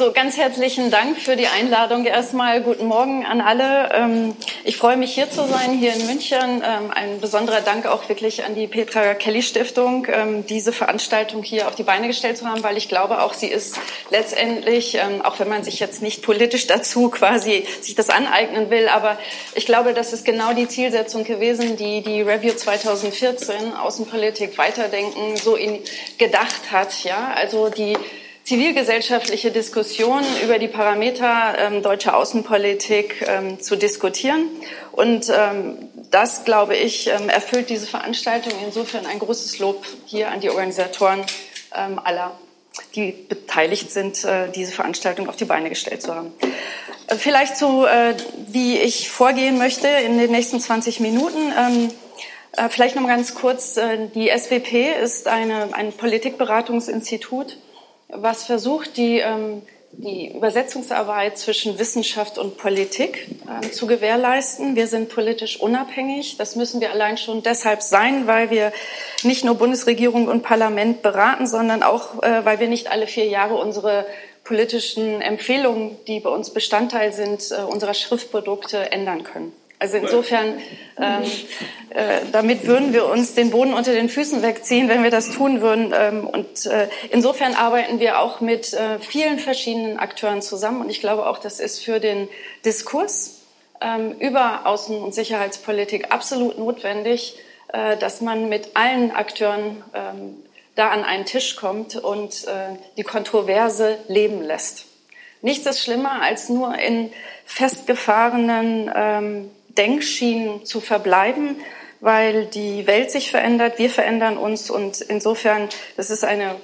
So, ganz herzlichen Dank für die Einladung. Erstmal guten Morgen an alle. Ähm, ich freue mich hier zu sein, hier in München. Ähm, ein besonderer Dank auch wirklich an die Petra Kelly Stiftung, ähm, diese Veranstaltung hier auf die Beine gestellt zu haben, weil ich glaube auch, sie ist letztendlich, auch wenn man sich jetzt nicht politisch dazu quasi sich das aneignen will, aber ich glaube, das ist genau die Zielsetzung gewesen, die die Review 2014 Außenpolitik weiterdenken so in, gedacht hat. Ja, also die zivilgesellschaftliche Diskussion über die Parameter ähm, deutscher Außenpolitik ähm, zu diskutieren. Und ähm, das, glaube ich, ähm, erfüllt diese Veranstaltung. Insofern ein großes Lob hier an die Organisatoren ähm, aller, die beteiligt sind, äh, diese Veranstaltung auf die Beine gestellt zu haben. Äh, vielleicht zu, äh, wie ich vorgehen möchte in den nächsten 20 Minuten. Ähm, äh, vielleicht noch mal ganz kurz. Äh, die SWP ist eine, ein Politikberatungsinstitut was versucht, die, ähm, die Übersetzungsarbeit zwischen Wissenschaft und Politik ähm, zu gewährleisten. Wir sind politisch unabhängig. Das müssen wir allein schon deshalb sein, weil wir nicht nur Bundesregierung und Parlament beraten, sondern auch, äh, weil wir nicht alle vier Jahre unsere politischen Empfehlungen, die bei uns Bestandteil sind, äh, unserer Schriftprodukte ändern können. Also insofern, ähm, äh, damit würden wir uns den Boden unter den Füßen wegziehen, wenn wir das tun würden. Ähm, und äh, insofern arbeiten wir auch mit äh, vielen verschiedenen Akteuren zusammen. Und ich glaube auch, das ist für den Diskurs ähm, über Außen- und Sicherheitspolitik absolut notwendig, äh, dass man mit allen Akteuren ähm, da an einen Tisch kommt und äh, die Kontroverse leben lässt. Nichts ist schlimmer, als nur in festgefahrenen ähm, Denkschienen zu verbleiben, weil die Welt sich verändert, wir verändern uns und insofern, das ist eine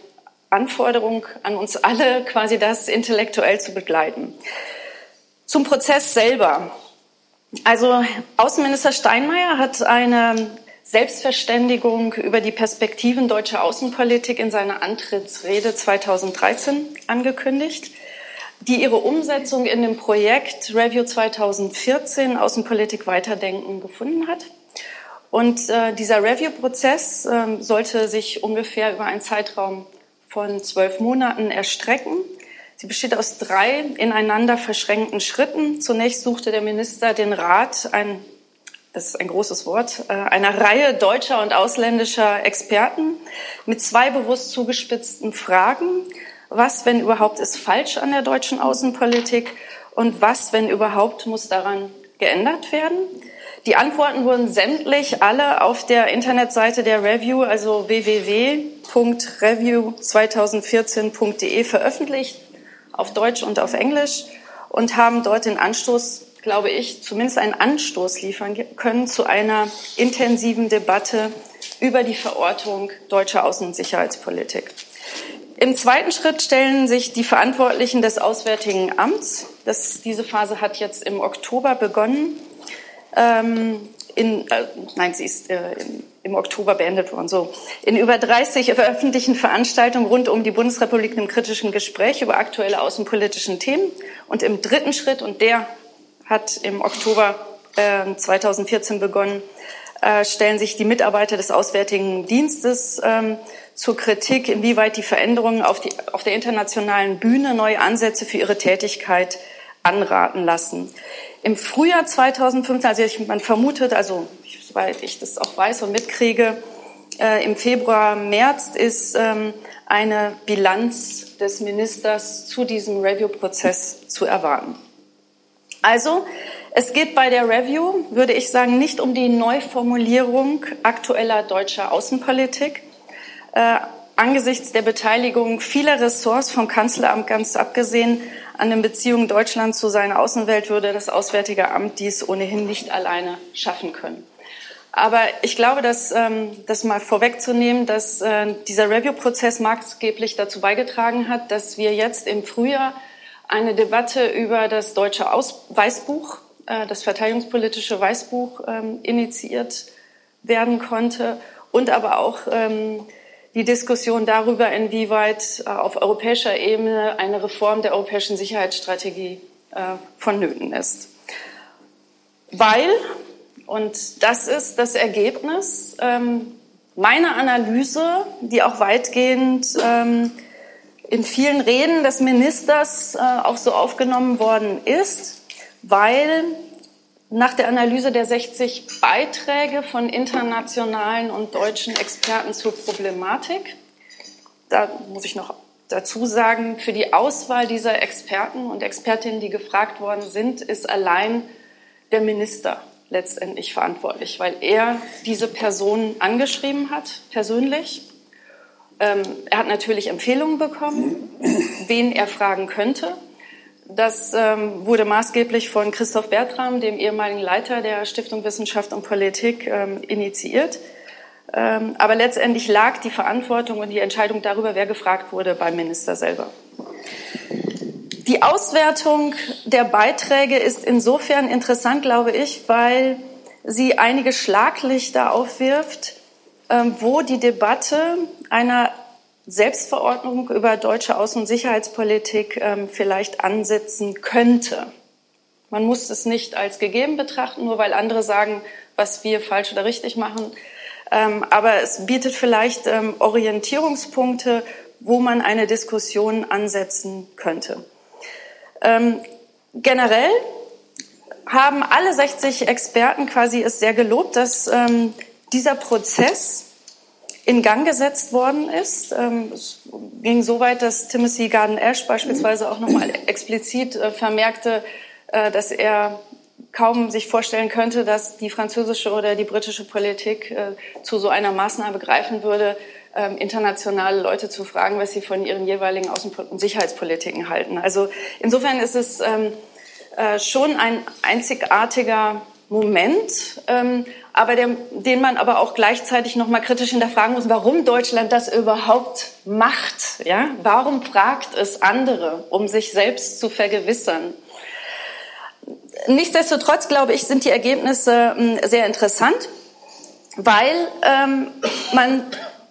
Anforderung an uns alle, quasi das intellektuell zu begleiten. Zum Prozess selber. Also Außenminister Steinmeier hat eine Selbstverständigung über die Perspektiven deutscher Außenpolitik in seiner Antrittsrede 2013 angekündigt die ihre Umsetzung in dem Projekt Review 2014 Außenpolitik weiterdenken gefunden hat. Und äh, dieser Review-Prozess äh, sollte sich ungefähr über einen Zeitraum von zwölf Monaten erstrecken. Sie besteht aus drei ineinander verschränkten Schritten. Zunächst suchte der Minister den Rat, ein, das ist ein großes Wort, äh, einer Reihe deutscher und ausländischer Experten mit zwei bewusst zugespitzten Fragen was, wenn überhaupt, ist falsch an der deutschen Außenpolitik? Und was, wenn überhaupt, muss daran geändert werden? Die Antworten wurden sämtlich alle auf der Internetseite der Review, also www.review2014.de veröffentlicht, auf Deutsch und auf Englisch und haben dort den Anstoß, glaube ich, zumindest einen Anstoß liefern können zu einer intensiven Debatte über die Verortung deutscher Außen- und Sicherheitspolitik. Im zweiten Schritt stellen sich die Verantwortlichen des Auswärtigen Amts, das, diese Phase hat jetzt im Oktober begonnen, ähm, in, äh, nein, sie ist äh, im, im Oktober beendet worden, so, in über 30 öffentlichen Veranstaltungen rund um die Bundesrepublik einem kritischen Gespräch über aktuelle außenpolitischen Themen. Und im dritten Schritt, und der hat im Oktober äh, 2014 begonnen, stellen sich die Mitarbeiter des Auswärtigen Dienstes ähm, zur Kritik, inwieweit die Veränderungen auf, die, auf der internationalen Bühne neue Ansätze für ihre Tätigkeit anraten lassen. Im Frühjahr 2015, also ich, man vermutet, also soweit ich das auch weiß und mitkriege, äh, im Februar, März ist ähm, eine Bilanz des Ministers zu diesem Review-Prozess zu erwarten. Also, es geht bei der Review, würde ich sagen, nicht um die Neuformulierung aktueller deutscher Außenpolitik, äh, angesichts der Beteiligung vieler Ressorts vom Kanzleramt ganz abgesehen an den Beziehungen Deutschlands zu seiner Außenwelt würde das Auswärtige Amt dies ohnehin nicht alleine schaffen können. Aber ich glaube, dass ähm, das mal vorwegzunehmen, dass äh, dieser Review-Prozess maßgeblich dazu beigetragen hat, dass wir jetzt im Frühjahr eine Debatte über das deutsche Aus Weißbuch, äh, das verteidigungspolitische Weißbuch, ähm, initiiert werden konnte und aber auch ähm, die Diskussion darüber, inwieweit äh, auf europäischer Ebene eine Reform der europäischen Sicherheitsstrategie äh, vonnöten ist. Weil, und das ist das Ergebnis ähm, meiner Analyse, die auch weitgehend ähm, in vielen Reden des Ministers äh, auch so aufgenommen worden ist, weil nach der Analyse der 60 Beiträge von internationalen und deutschen Experten zur Problematik, da muss ich noch dazu sagen, für die Auswahl dieser Experten und Expertinnen, die gefragt worden sind, ist allein der Minister letztendlich verantwortlich, weil er diese Personen angeschrieben hat, persönlich. Ähm, er hat natürlich Empfehlungen bekommen, wen er fragen könnte. Das ähm, wurde maßgeblich von Christoph Bertram, dem ehemaligen Leiter der Stiftung Wissenschaft und Politik, ähm, initiiert. Ähm, aber letztendlich lag die Verantwortung und die Entscheidung darüber, wer gefragt wurde, beim Minister selber. Die Auswertung der Beiträge ist insofern interessant, glaube ich, weil sie einige Schlaglichter aufwirft, ähm, wo die Debatte einer Selbstverordnung über deutsche Außen- und Sicherheitspolitik ähm, vielleicht ansetzen könnte. Man muss es nicht als gegeben betrachten, nur weil andere sagen, was wir falsch oder richtig machen. Ähm, aber es bietet vielleicht ähm, Orientierungspunkte, wo man eine Diskussion ansetzen könnte. Ähm, generell haben alle 60 Experten quasi es sehr gelobt, dass ähm, dieser Prozess in Gang gesetzt worden ist. Ähm, es ging so weit, dass Timothy Garden-Ash beispielsweise auch nochmal explizit äh, vermerkte, äh, dass er kaum sich vorstellen könnte, dass die französische oder die britische Politik äh, zu so einer Maßnahme greifen würde, ähm, internationale Leute zu fragen, was sie von ihren jeweiligen Außen- und Sicherheitspolitiken halten. Also insofern ist es ähm, schon ein einzigartiger Moment, aber der, den man aber auch gleichzeitig noch mal kritisch hinterfragen muss, warum Deutschland das überhaupt macht. Ja? Warum fragt es andere, um sich selbst zu vergewissern? Nichtsdestotrotz, glaube ich, sind die Ergebnisse ähm, sehr interessant, weil ähm, man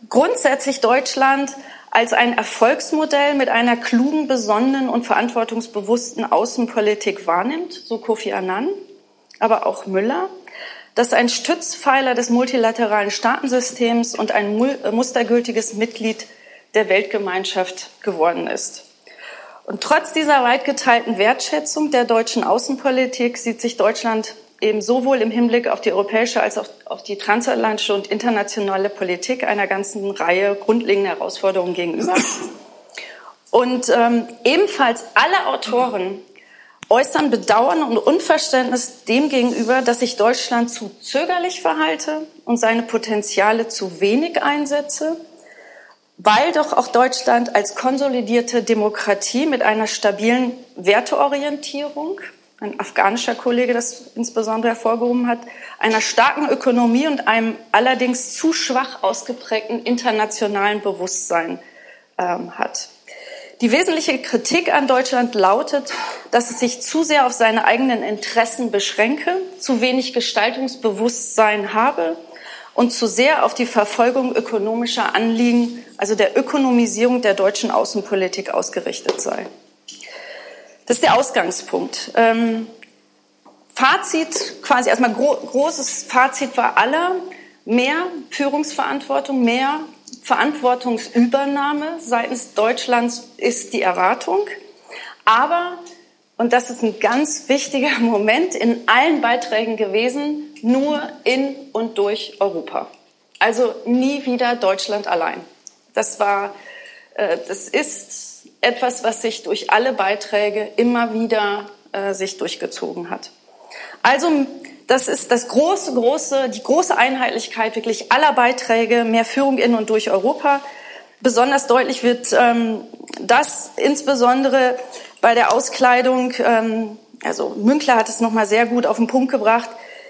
grundsätzlich Deutschland als ein Erfolgsmodell mit einer klugen, besonnenen und verantwortungsbewussten Außenpolitik wahrnimmt, so Kofi Annan aber auch Müller, das ein Stützpfeiler des multilateralen Staatensystems und ein mustergültiges Mitglied der Weltgemeinschaft geworden ist. Und trotz dieser weit geteilten Wertschätzung der deutschen Außenpolitik sieht sich Deutschland eben sowohl im Hinblick auf die europäische als auch auf die transatlantische und internationale Politik einer ganzen Reihe grundlegender Herausforderungen gegenüber. Und ähm, ebenfalls alle Autoren äußern Bedauern und Unverständnis dem gegenüber, dass sich Deutschland zu zögerlich verhalte und seine Potenziale zu wenig einsetze, weil doch auch Deutschland als konsolidierte Demokratie mit einer stabilen Werteorientierung, ein afghanischer Kollege das insbesondere hervorgehoben hat, einer starken Ökonomie und einem allerdings zu schwach ausgeprägten internationalen Bewusstsein ähm, hat. Die wesentliche Kritik an Deutschland lautet, dass es sich zu sehr auf seine eigenen Interessen beschränke, zu wenig Gestaltungsbewusstsein habe und zu sehr auf die Verfolgung ökonomischer Anliegen, also der Ökonomisierung der deutschen Außenpolitik ausgerichtet sei. Das ist der Ausgangspunkt. Ähm, Fazit, quasi erstmal gro großes Fazit war aller, mehr Führungsverantwortung, mehr Verantwortungsübernahme seitens Deutschlands ist die Erwartung. Aber, und das ist ein ganz wichtiger Moment in allen Beiträgen gewesen, nur in und durch Europa. Also nie wieder Deutschland allein. Das war, äh, das ist etwas, was sich durch alle Beiträge immer wieder äh, sich durchgezogen hat. Also das ist das große, große, die große Einheitlichkeit wirklich aller Beiträge, mehr Führung in und durch Europa. Besonders deutlich wird ähm, das insbesondere bei der Auskleidung, ähm, also Münkler hat es nochmal sehr gut auf den Punkt gebracht,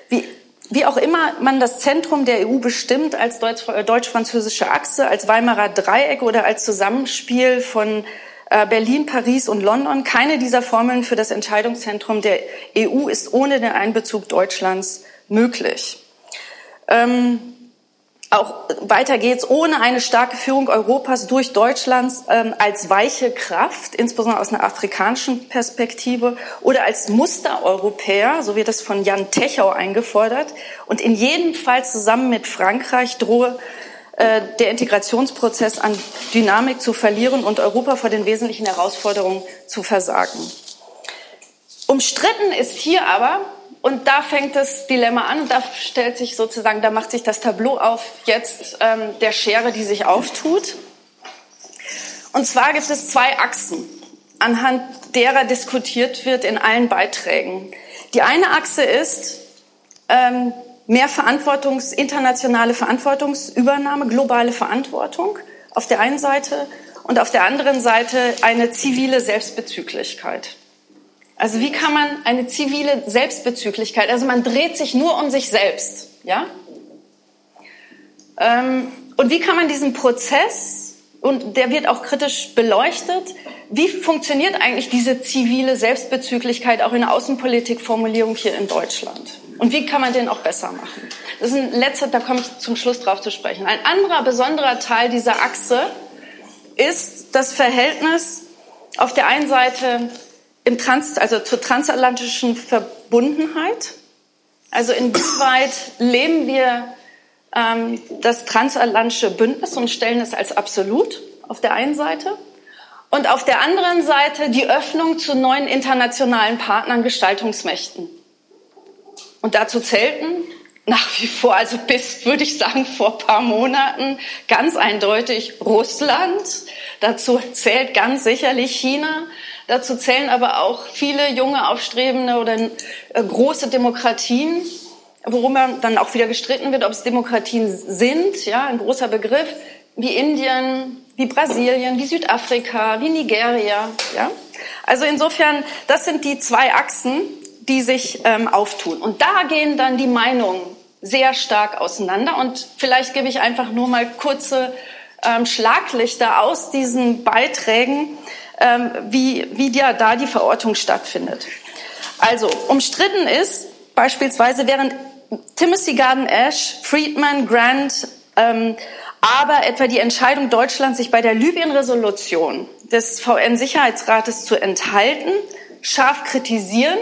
wie, wie auch immer man das Zentrum der EU bestimmt, als deutsch-französische Achse, als Weimarer Dreieck oder als Zusammenspiel von äh, Berlin, Paris und London. Keine dieser Formeln für das Entscheidungszentrum der EU ist ohne den Einbezug Deutschlands möglich. Ähm, auch weiter geht's ohne eine starke Führung Europas durch Deutschlands ähm, als weiche Kraft, insbesondere aus einer afrikanischen Perspektive, oder als Mustereuropäer, so wird es von Jan Techau eingefordert, und in jedem Fall zusammen mit Frankreich drohe äh, der Integrationsprozess an Dynamik zu verlieren und Europa vor den wesentlichen Herausforderungen zu versagen. Umstritten ist hier aber, und da fängt das Dilemma an, da stellt sich sozusagen, da macht sich das Tableau auf jetzt ähm, der Schere, die sich auftut. Und zwar gibt es zwei Achsen, anhand derer diskutiert wird in allen Beiträgen. Die eine Achse ist ähm, mehr Verantwortungs, internationale Verantwortungsübernahme, globale Verantwortung auf der einen Seite und auf der anderen Seite eine zivile Selbstbezüglichkeit. Also wie kann man eine zivile Selbstbezüglichkeit, also man dreht sich nur um sich selbst, ja? Ähm, und wie kann man diesen Prozess, und der wird auch kritisch beleuchtet, wie funktioniert eigentlich diese zivile Selbstbezüglichkeit auch in der Außenpolitikformulierung hier in Deutschland? Und wie kann man den auch besser machen? Das ist ein letzter, da komme ich zum Schluss drauf zu sprechen. Ein anderer besonderer Teil dieser Achse ist das Verhältnis auf der einen Seite im Trans, also zur transatlantischen Verbundenheit. Also inwieweit leben wir ähm, das transatlantische Bündnis und stellen es als absolut auf der einen Seite. Und auf der anderen Seite die Öffnung zu neuen internationalen Partnern, Gestaltungsmächten. Und dazu zählten nach wie vor, also bis, würde ich sagen, vor paar Monaten ganz eindeutig Russland. Dazu zählt ganz sicherlich China. Dazu zählen aber auch viele junge, aufstrebende oder äh, große Demokratien, worüber dann auch wieder gestritten wird, ob es Demokratien sind, ja, ein großer Begriff, wie Indien, wie Brasilien, wie Südafrika, wie Nigeria, ja. Also insofern, das sind die zwei Achsen, die sich ähm, auftun. Und da gehen dann die Meinungen sehr stark auseinander. Und vielleicht gebe ich einfach nur mal kurze ähm, Schlaglichter aus diesen Beiträgen, ähm, wie, wie ja da die Verortung stattfindet. Also umstritten ist beispielsweise während Timothy Garden Ash, Friedman, Grant, ähm, aber etwa die Entscheidung Deutschlands, sich bei der Libyen-Resolution des VN-Sicherheitsrates zu enthalten, scharf kritisieren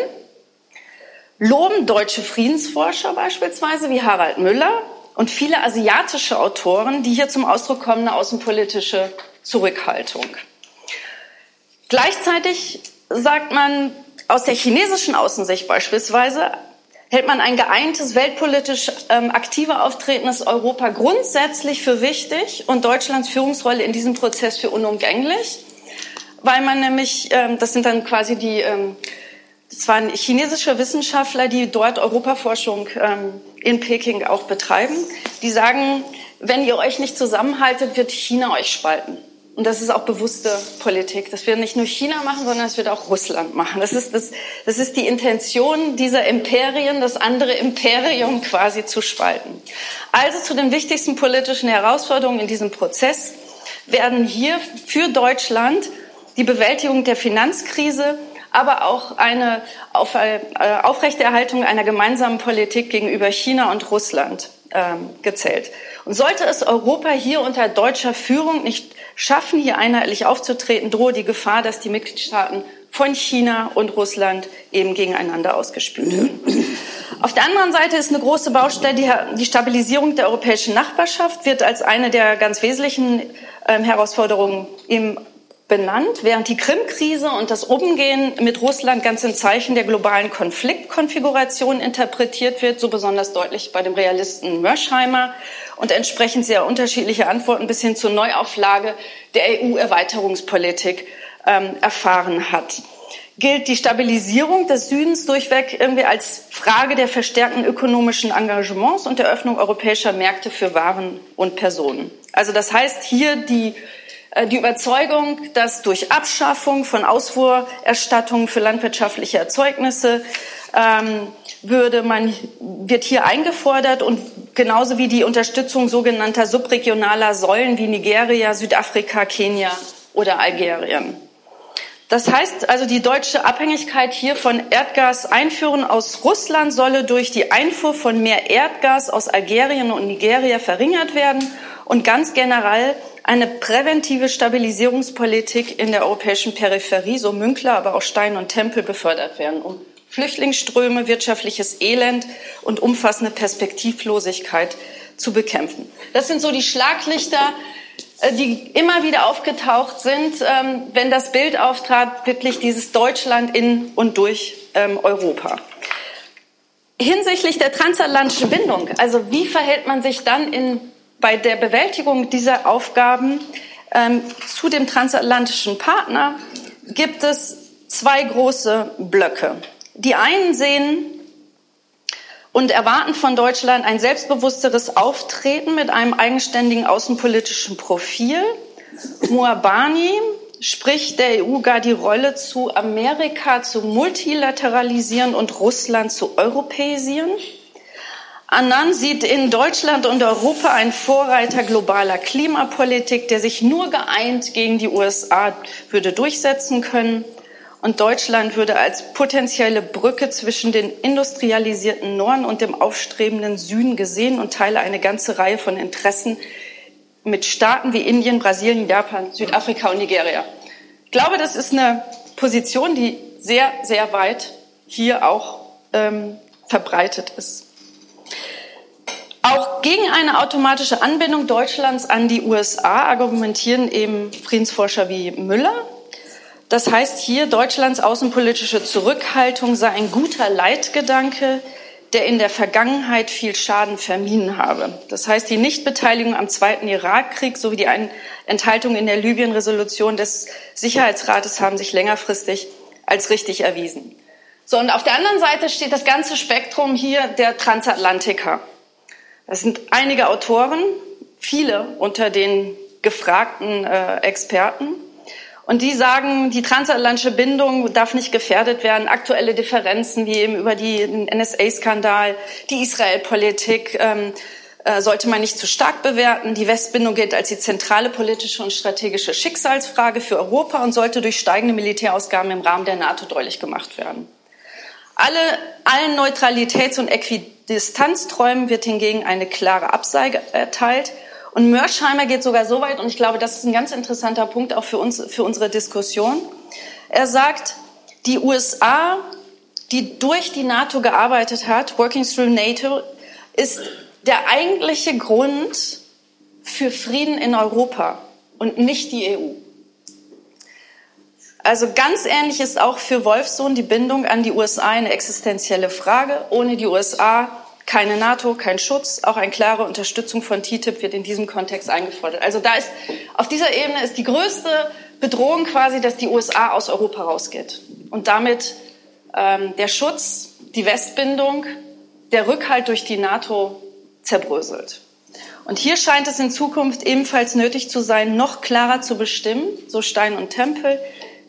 loben deutsche Friedensforscher beispielsweise wie Harald Müller und viele asiatische Autoren, die hier zum Ausdruck kommen, eine außenpolitische Zurückhaltung. Gleichzeitig sagt man aus der chinesischen Außensicht beispielsweise, hält man ein geeintes, weltpolitisch ähm, aktiver auftretendes Europa grundsätzlich für wichtig und Deutschlands Führungsrolle in diesem Prozess für unumgänglich, weil man nämlich, ähm, das sind dann quasi die ähm, das waren chinesische Wissenschaftler, die dort Europaforschung ähm, in Peking auch betreiben. Die sagen, wenn ihr euch nicht zusammenhaltet, wird China euch spalten. Und das ist auch bewusste Politik. Das wird nicht nur China machen, sondern es wird auch Russland machen. Das ist, das, das ist die Intention dieser Imperien, das andere Imperium quasi zu spalten. Also zu den wichtigsten politischen Herausforderungen in diesem Prozess werden hier für Deutschland die Bewältigung der Finanzkrise aber auch eine äh, Aufrechterhaltung einer gemeinsamen Politik gegenüber China und Russland ähm, gezählt. Und sollte es Europa hier unter deutscher Führung nicht schaffen, hier einheitlich aufzutreten, drohe die Gefahr, dass die Mitgliedstaaten von China und Russland eben gegeneinander ausgespielt werden. Auf der anderen Seite ist eine große Baustelle die, die Stabilisierung der europäischen Nachbarschaft wird als eine der ganz wesentlichen ähm, Herausforderungen im benannt, während die Krim-Krise und das Umgehen mit Russland ganz im Zeichen der globalen Konfliktkonfiguration interpretiert wird, so besonders deutlich bei dem Realisten Mörsheimer und entsprechend sehr unterschiedliche Antworten bis hin zur Neuauflage der EU-Erweiterungspolitik ähm, erfahren hat. Gilt die Stabilisierung des Südens durchweg irgendwie als Frage der verstärkten ökonomischen Engagements und der Öffnung europäischer Märkte für Waren und Personen. Also das heißt hier die die Überzeugung, dass durch Abschaffung von Ausfuhrerstattungen für landwirtschaftliche Erzeugnisse ähm, würde man, wird hier eingefordert und genauso wie die Unterstützung sogenannter subregionaler Säulen wie Nigeria, Südafrika, Kenia oder Algerien. Das heißt also, die deutsche Abhängigkeit hier von Erdgas einführen aus Russland solle durch die Einfuhr von mehr Erdgas aus Algerien und Nigeria verringert werden und ganz generell eine präventive Stabilisierungspolitik in der europäischen Peripherie, so Münkler, aber auch Stein und Tempel befördert werden, um Flüchtlingsströme, wirtschaftliches Elend und umfassende Perspektivlosigkeit zu bekämpfen. Das sind so die Schlaglichter, äh, die immer wieder aufgetaucht sind, ähm, wenn das Bild auftrat, wirklich dieses Deutschland in und durch ähm, Europa. Hinsichtlich der transatlantischen Bindung, also wie verhält man sich dann in, bei der Bewältigung dieser Aufgaben ähm, zu dem transatlantischen Partner, gibt es zwei große Blöcke. Die einen sehen und erwarten von Deutschland ein selbstbewussteres Auftreten mit einem eigenständigen außenpolitischen Profil. Muabani spricht der EU gar die Rolle zu, Amerika zu multilateralisieren und Russland zu europäisieren. Annan sieht in Deutschland und Europa einen Vorreiter globaler Klimapolitik, der sich nur geeint gegen die USA würde durchsetzen können. Und Deutschland würde als potenzielle Brücke zwischen den industrialisierten Norden und dem aufstrebenden Süden gesehen und teile eine ganze Reihe von Interessen mit Staaten wie Indien, Brasilien, Japan, Südafrika und Nigeria. Ich glaube, das ist eine Position, die sehr, sehr weit hier auch ähm, verbreitet ist. Auch gegen eine automatische Anbindung Deutschlands an die USA argumentieren eben Friedensforscher wie Müller, das heißt hier, Deutschlands außenpolitische Zurückhaltung sei ein guter Leitgedanke, der in der Vergangenheit viel Schaden vermieden habe. Das heißt, die Nichtbeteiligung am Zweiten Irakkrieg sowie die Enthaltung in der Libyen-Resolution des Sicherheitsrates haben sich längerfristig als richtig erwiesen. So, und auf der anderen Seite steht das ganze Spektrum hier der Transatlantiker. Das sind einige Autoren, viele unter den gefragten äh, Experten. Und die sagen, die transatlantische Bindung darf nicht gefährdet werden. Aktuelle Differenzen wie eben über den NSA-Skandal, die Israel-Politik ähm, äh, sollte man nicht zu stark bewerten. Die Westbindung gilt als die zentrale politische und strategische Schicksalsfrage für Europa und sollte durch steigende Militärausgaben im Rahmen der NATO deutlich gemacht werden. Alle, allen Neutralitäts- und Äquidistanzträumen wird hingegen eine klare Absage erteilt. Und Mörschheimer geht sogar so weit, und ich glaube, das ist ein ganz interessanter Punkt auch für uns, für unsere Diskussion. Er sagt, die USA, die durch die NATO gearbeitet hat, working through NATO, ist der eigentliche Grund für Frieden in Europa und nicht die EU. Also ganz ähnlich ist auch für Wolfsohn die Bindung an die USA eine existenzielle Frage. Ohne die USA keine NATO, kein Schutz, auch eine klare Unterstützung von TTIP wird in diesem Kontext eingefordert. Also da ist, auf dieser Ebene ist die größte Bedrohung quasi, dass die USA aus Europa rausgeht. Und damit ähm, der Schutz, die Westbindung, der Rückhalt durch die NATO zerbröselt. Und hier scheint es in Zukunft ebenfalls nötig zu sein, noch klarer zu bestimmen, so Stein und Tempel,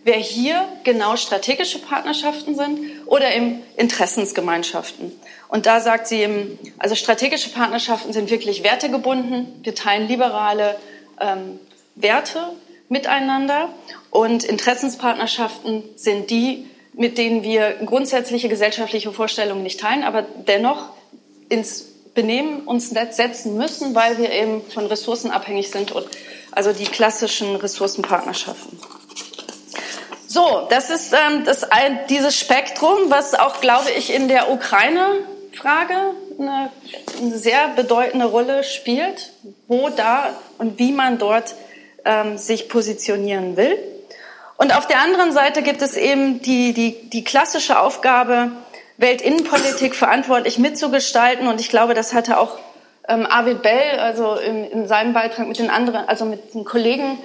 wer hier genau strategische Partnerschaften sind oder eben Interessensgemeinschaften. Und da sagt sie eben, also strategische Partnerschaften sind wirklich wertegebunden. Wir teilen liberale ähm, Werte miteinander. Und Interessenspartnerschaften sind die, mit denen wir grundsätzliche gesellschaftliche Vorstellungen nicht teilen, aber dennoch ins Benehmen uns setzen müssen, weil wir eben von Ressourcen abhängig sind und also die klassischen Ressourcenpartnerschaften. So, das ist ähm, das, dieses Spektrum, was auch, glaube ich, in der Ukraine-Frage eine, eine, sehr bedeutende Rolle spielt, wo da und wie man dort ähm, sich positionieren will. Und auf der anderen Seite gibt es eben die, die, die klassische Aufgabe, Weltinnenpolitik verantwortlich mitzugestalten. Und ich glaube, das hatte auch ähm, Arvid Bell, also in, in seinem Beitrag mit den anderen, also mit den Kollegen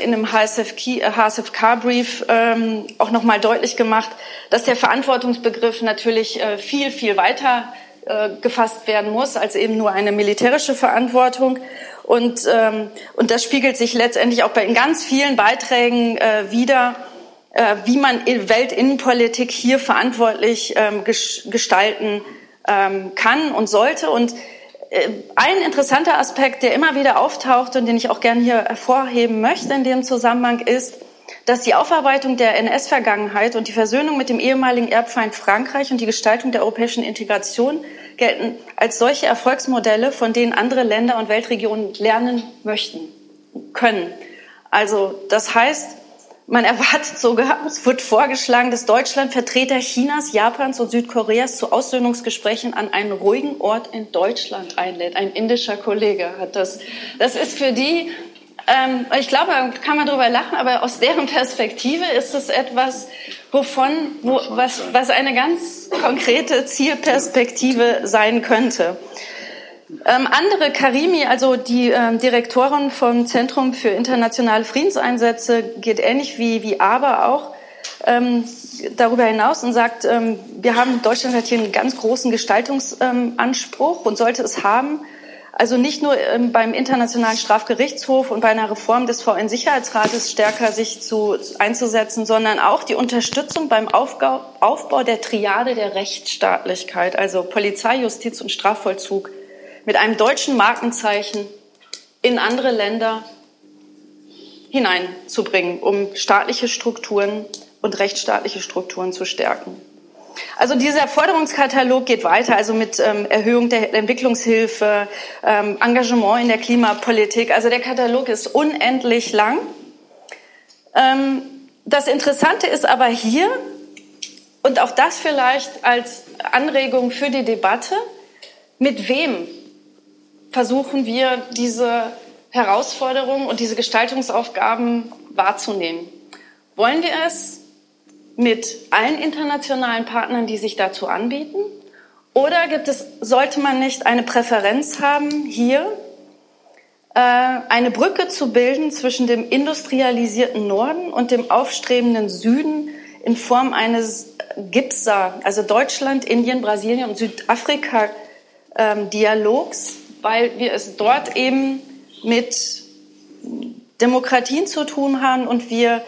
in einem HSFK-Brief äh, ähm, auch nochmal deutlich gemacht, dass der Verantwortungsbegriff natürlich äh, viel, viel weiter äh, gefasst werden muss als eben nur eine militärische Verantwortung. Und, ähm, und das spiegelt sich letztendlich auch bei in ganz vielen Beiträgen wieder, wie man Weltinnenpolitik hier verantwortlich ähm, gestalten ähm, kann und sollte. Und ein interessanter Aspekt, der immer wieder auftaucht und den ich auch gerne hier hervorheben möchte in dem Zusammenhang ist, dass die Aufarbeitung der NS-Vergangenheit und die Versöhnung mit dem ehemaligen Erbfeind Frankreich und die Gestaltung der europäischen Integration gelten als solche Erfolgsmodelle, von denen andere Länder und Weltregionen lernen möchten, können. Also das heißt, Man erwartet sogar, es wird vorgeschlagen, dass Deutschland Vertreter Chinas, Japans und Südkoreas zu Aussöhnungsgesprächen an einen ruhigen Ort in Deutschland einlädt. Ein indischer Kollege hat das. Das ist für die, ähm, ich glaube, kann man darüber lachen, aber aus deren Perspektive ist es etwas, wovon, wo, was, was eine ganz konkrete Zielperspektive sein könnte. Ähm, andere Karimi, also die ähm, Direktorin vom Zentrum für internationale Friedenseinsätze, geht ähnlich wie, wie Aber auch ähm, darüber hinaus und sagt, ähm, wir haben, Deutschland hat hier einen ganz großen Gestaltungsanspruch und sollte es haben. Also nicht nur ähm, beim Internationalen Strafgerichtshof und bei einer Reform des VN-Sicherheitsrates stärker sich zu, einzusetzen, sondern auch die Unterstützung beim Aufbau, Aufbau der Triade der Rechtsstaatlichkeit, also Polizei, Justiz und Strafvollzug mit einem deutschen Markenzeichen in andere Länder hineinzubringen, um staatliche Strukturen und rechtsstaatliche Strukturen zu stärken. Also dieser Forderungskatalog geht weiter, also mit ähm, Erhöhung der Entwicklungshilfe, ähm, Engagement in der Klimapolitik. Also der Katalog ist unendlich lang. Ähm, das Interessante ist aber hier, und auch das vielleicht als Anregung für die Debatte, mit wem versuchen wir, diese Herausforderungen und diese Gestaltungsaufgaben wahrzunehmen. Wollen wir es mit allen internationalen Partnern, die sich dazu anbieten? Oder gibt es, sollte man nicht eine Präferenz haben, hier äh, eine Brücke zu bilden zwischen dem industrialisierten Norden und dem aufstrebenden Süden in Form eines GIPSA, also Deutschland, Indien, Brasilien und Südafrika ähm, weil wir es dort eben mit Demokratien zu tun haben und wir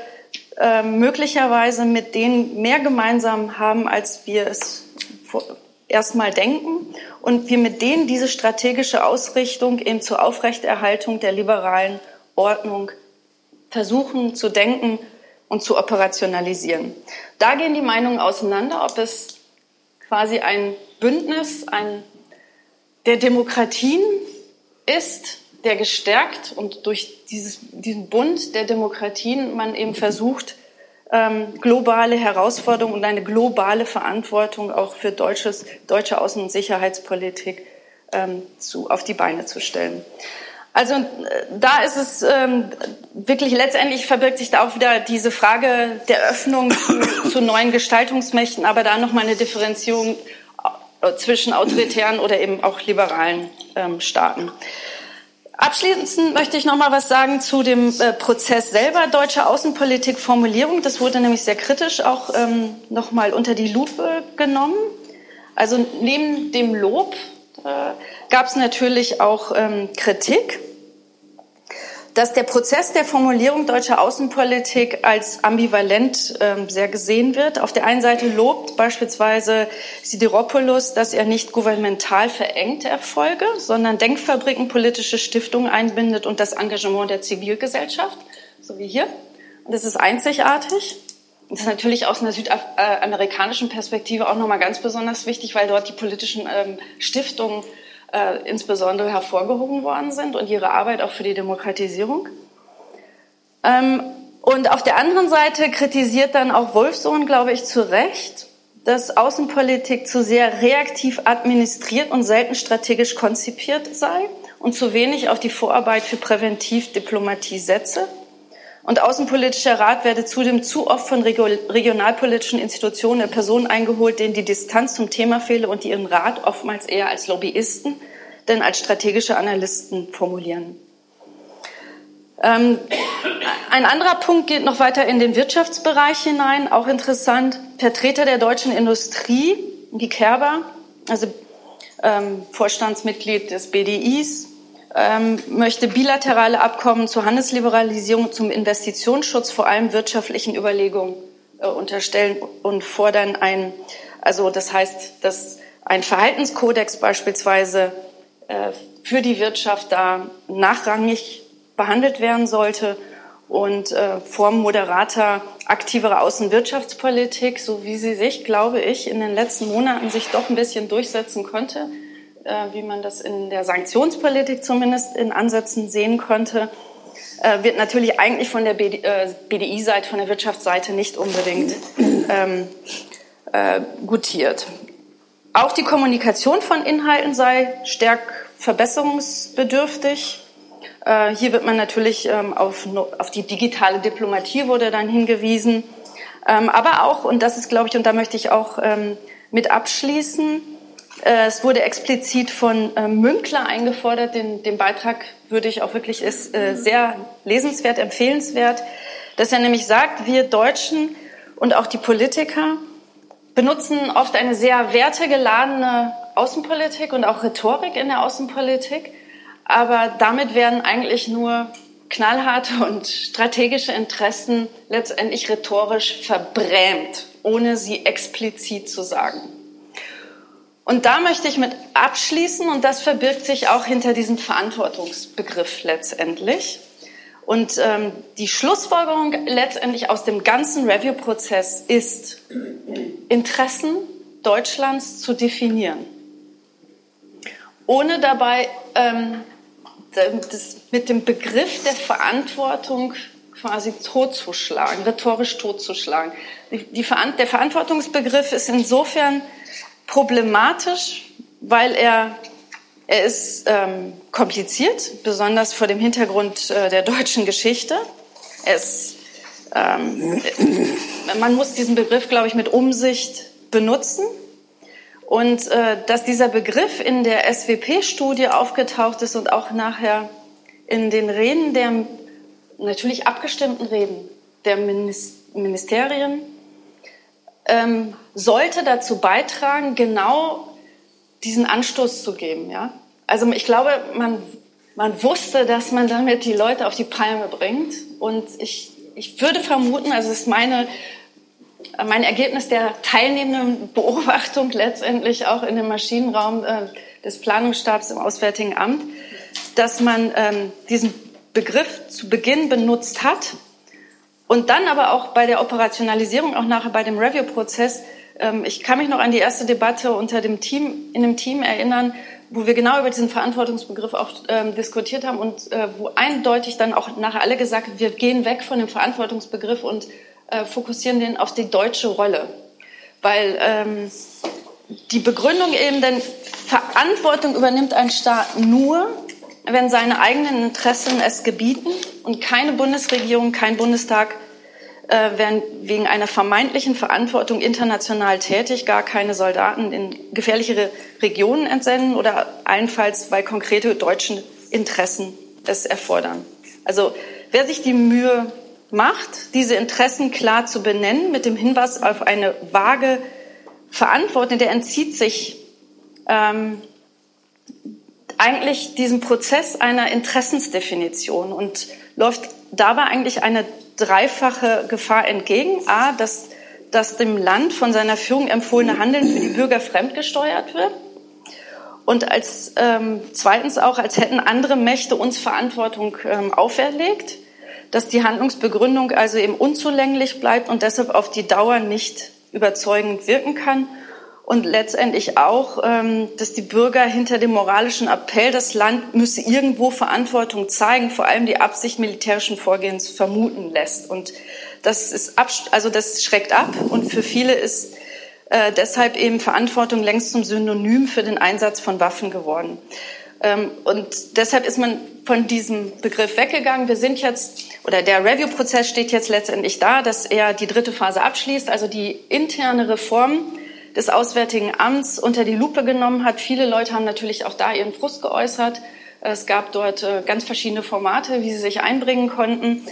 äh, möglicherweise mit denen mehr gemeinsam haben, als wir es erstmal denken und wir mit denen diese strategische Ausrichtung eben zur Aufrechterhaltung der liberalen Ordnung versuchen zu denken und zu operationalisieren. Da gehen die Meinungen auseinander, ob es quasi ein Bündnis, ein der Demokratien ist, der gestärkt und durch dieses, diesen Bund der Demokratien man eben versucht, ähm, globale Herausforderungen und eine globale Verantwortung auch für deutsches, deutsche Außen- und Sicherheitspolitik ähm, zu, auf die Beine zu stellen. Also äh, da ist es ähm, wirklich letztendlich verbirgt sich da auch wieder diese Frage der Öffnung zu, zu neuen Gestaltungsmächten, aber da nochmal eine Differenzierung zwischen autoritären oder eben auch liberalen ähm, Staaten. Abschließend möchte ich noch mal was sagen zu dem äh, Prozess selber deutsche Außenpolitik-Formulierung. Das wurde nämlich sehr kritisch auch ähm, noch mal unter die Lupe genommen. Also neben dem Lob äh, gab es natürlich auch ähm, Kritik dass der Prozess der Formulierung deutscher Außenpolitik als ambivalent ähm, sehr gesehen wird. Auf der einen Seite lobt beispielsweise Sidiropoulos, dass er nicht gouvernemental verengte Erfolge, sondern Denkfabriken, politische Stiftungen einbindet und das Engagement der Zivilgesellschaft, so wie hier. Und das ist einzigartig. Das ist natürlich aus einer südamerikanischen Perspektive auch nochmal ganz besonders wichtig, weil dort die politischen ähm, Stiftungen äh, insbesondere hervorgehoben worden sind und ihre Arbeit auch für die Demokratisierung. Ähm, und auf der anderen Seite kritisiert dann auch Wolfsohn, glaube ich, zu Recht, dass Außenpolitik zu sehr reaktiv administriert und selten strategisch konzipiert sei und zu wenig auf die Vorarbeit für Präventivdiplomatie setze. Und Außenpolitischer Rat werde zudem zu oft von regionalpolitischen Institutionen der Personen eingeholt, denen die Distanz zum Thema fehle und die ihren Rat oftmals eher als Lobbyisten denn als strategische Analysten formulieren. Ähm, ein anderer Punkt geht noch weiter in den Wirtschaftsbereich hinein, auch interessant. Vertreter der deutschen Industrie, die Kerber, also ähm, Vorstandsmitglied des BDIs, ähm, möchte bilaterale Abkommen zur Handelsliberalisierung, zum Investitionsschutz, vor allem wirtschaftlichen Überlegungen äh, unterstellen und fordern ein, also das heißt, dass ein Verhaltenskodex beispielsweise äh, für die Wirtschaft da nachrangig behandelt werden sollte und äh, Form moderater, aktiverer Außenwirtschaftspolitik, so wie sie sich, glaube ich, in den letzten Monaten sich doch ein bisschen durchsetzen konnte, wie man das in der Sanktionspolitik zumindest in Ansätzen sehen konnte. äh, wird natürlich eigentlich von der BDI-Seite, von der Wirtschaftsseite nicht unbedingt ähm, äh, gutiert. Auch die Kommunikation von Inhalten sei stärk verbesserungsbedürftig. Äh, hier wird man natürlich ähm, auf, auf die digitale Diplomatie wurde dann hingewiesen. Ähm, aber auch, und das ist, glaube ich, und da möchte ich auch ähm, mit abschließen, äh, es wurde explizit von äh, Münkler eingefordert. Den, den Beitrag würde ich auch wirklich ist äh, sehr lesenswert, empfehlenswert, dass er nämlich sagt, wir Deutschen und auch die Politiker benutzen oft eine sehr wertegeladene Außenpolitik und auch Rhetorik in der Außenpolitik, aber damit werden eigentlich nur knallharte und strategische Interessen letztendlich rhetorisch verbrämt, ohne sie explizit zu sagen. Und da möchte ich mit abschließen, und das verbirgt sich auch hinter diesem Verantwortungsbegriff letztendlich. Und ähm, die Schlussfolgerung letztendlich aus dem ganzen Review-Prozess ist, Interessen Deutschlands zu definieren, ohne dabei ähm, das mit dem Begriff der Verantwortung quasi totzuschlagen, rhetorisch totzuschlagen. Die, die, der Verantwortungsbegriff ist insofern problematisch, weil er, er ist ähm, kompliziert, besonders vor dem Hintergrund äh, der deutschen Geschichte. Er ist, ähm, man muss diesen Begriff, glaube ich, mit Umsicht benutzen. Und äh, dass dieser Begriff in der SWP-Studie aufgetaucht ist und auch nachher in den Reden der natürlich abgestimmten Reden der Ministerien, ähm, sollte dazu beitragen, genau diesen Anstoß zu geben. Ja? Also ich glaube, man, man wusste, dass man damit die Leute auf die Palme bringt. Und ich, ich würde vermuten, also es ist meine mein Ergebnis der teilnehmenden Beobachtung letztendlich auch in dem Maschinenraum äh, des Planungsstabs im Auswärtigen Amt, dass man ähm, diesen Begriff zu Beginn benutzt hat und dann aber auch bei der Operationalisierung, auch nachher bei dem Review-Prozess, ähm, ich kann mich noch an die erste Debatte unter dem Team, in dem Team erinnern, wo wir genau über diesen Verantwortungsbegriff auch ähm, diskutiert haben und äh, wo eindeutig dann auch nachher alle gesagt wir gehen weg von dem Verantwortungsbegriff und äh, fokussieren den auf die deutsche Rolle. Weil ähm, die Begründung eben, denn Verantwortung übernimmt ein Staat nur, wenn seine eigenen Interessen es gebieten und keine Bundesregierung, kein Bundestag äh, werden wegen einer vermeintlichen Verantwortung international tätig, gar keine Soldaten in gefährlichere Regionen entsenden oder allenfalls, weil konkrete deutsche Interessen es erfordern. Also wer sich die Mühe macht, diese Interessen klar zu benennen, mit dem Hinweis auf eine vage Verantwortung, der entzieht sich ähm, eigentlich diesem Prozess einer Interessensdefinition und läuft dabei eigentlich eine dreifache Gefahr entgegen. A, dass das dem Land von seiner Führung empfohlene Handeln für die Bürger fremdgesteuert wird. Und als ähm, zweitens auch, als hätten andere Mächte uns Verantwortung ähm, auferlegt dass die Handlungsbegründung also eben unzulänglich bleibt und deshalb auf die Dauer nicht überzeugend wirken kann. Und letztendlich auch, ähm, dass die Bürger hinter dem moralischen Appell, das Land müsse irgendwo Verantwortung zeigen, vor allem die Absicht militärischen Vorgehens vermuten lässt. Und das ist also das schreckt ab. Und für viele ist äh, deshalb eben Verantwortung längst zum Synonym für den Einsatz von Waffen geworden. Ähm, und deshalb ist man von diesem Begriff weggegangen. Wir sind jetzt, oder der Review-Prozess steht jetzt letztendlich da, dass er die dritte Phase abschließt, also die interne Reform des Auswärtigen Amts unter die Lupe genommen hat. Viele Leute haben natürlich auch da ihren Frust geäußert. Es gab dort äh, ganz verschiedene Formate, wie sie sich einbringen konnten.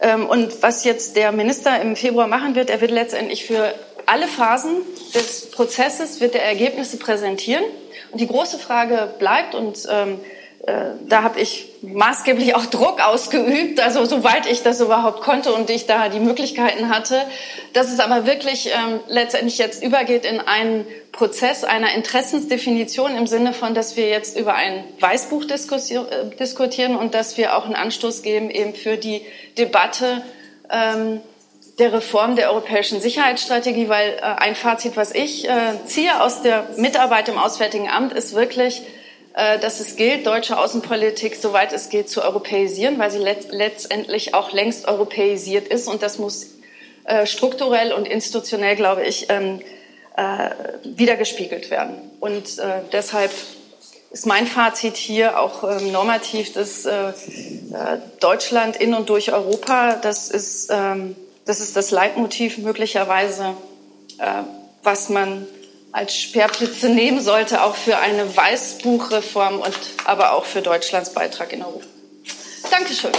Ähm, und was jetzt der Minister im Februar machen wird, er wird letztendlich für alle Phasen des Prozesses wird er Ergebnisse präsentieren. Und die große Frage bleibt, und ähm, äh, da habe ich maßgeblich auch Druck ausgeübt, also soweit ich das überhaupt konnte und ich da die Möglichkeiten hatte, dass es aber wirklich ähm, letztendlich jetzt übergeht in einen Prozess einer Interessensdefinition im Sinne von, dass wir jetzt über ein Weißbuch äh, diskutieren und dass wir auch einen Anstoß geben eben für die Debatte ähm, der Reform der europäischen Sicherheitsstrategie, weil äh, ein Fazit, was ich äh, ziehe aus der Mitarbeit im Auswärtigen Amt, ist wirklich, äh, dass es gilt, deutsche Außenpolitik, soweit es geht, zu europäisieren, weil sie let letztendlich auch längst europäisiert ist. Und das muss äh, strukturell und institutionell, glaube ich, ähm, äh, wiedergespiegelt werden. Und äh, deshalb ist mein Fazit hier auch ähm, normativ, dass äh, äh, Deutschland in und durch Europa, das ist, ähm, das ist das Leitmotiv möglicherweise, äh, was man als Speerblitze nehmen sollte, auch für eine Weißbuchreform und aber auch für Deutschlands Beitrag in Europa. Dankeschön.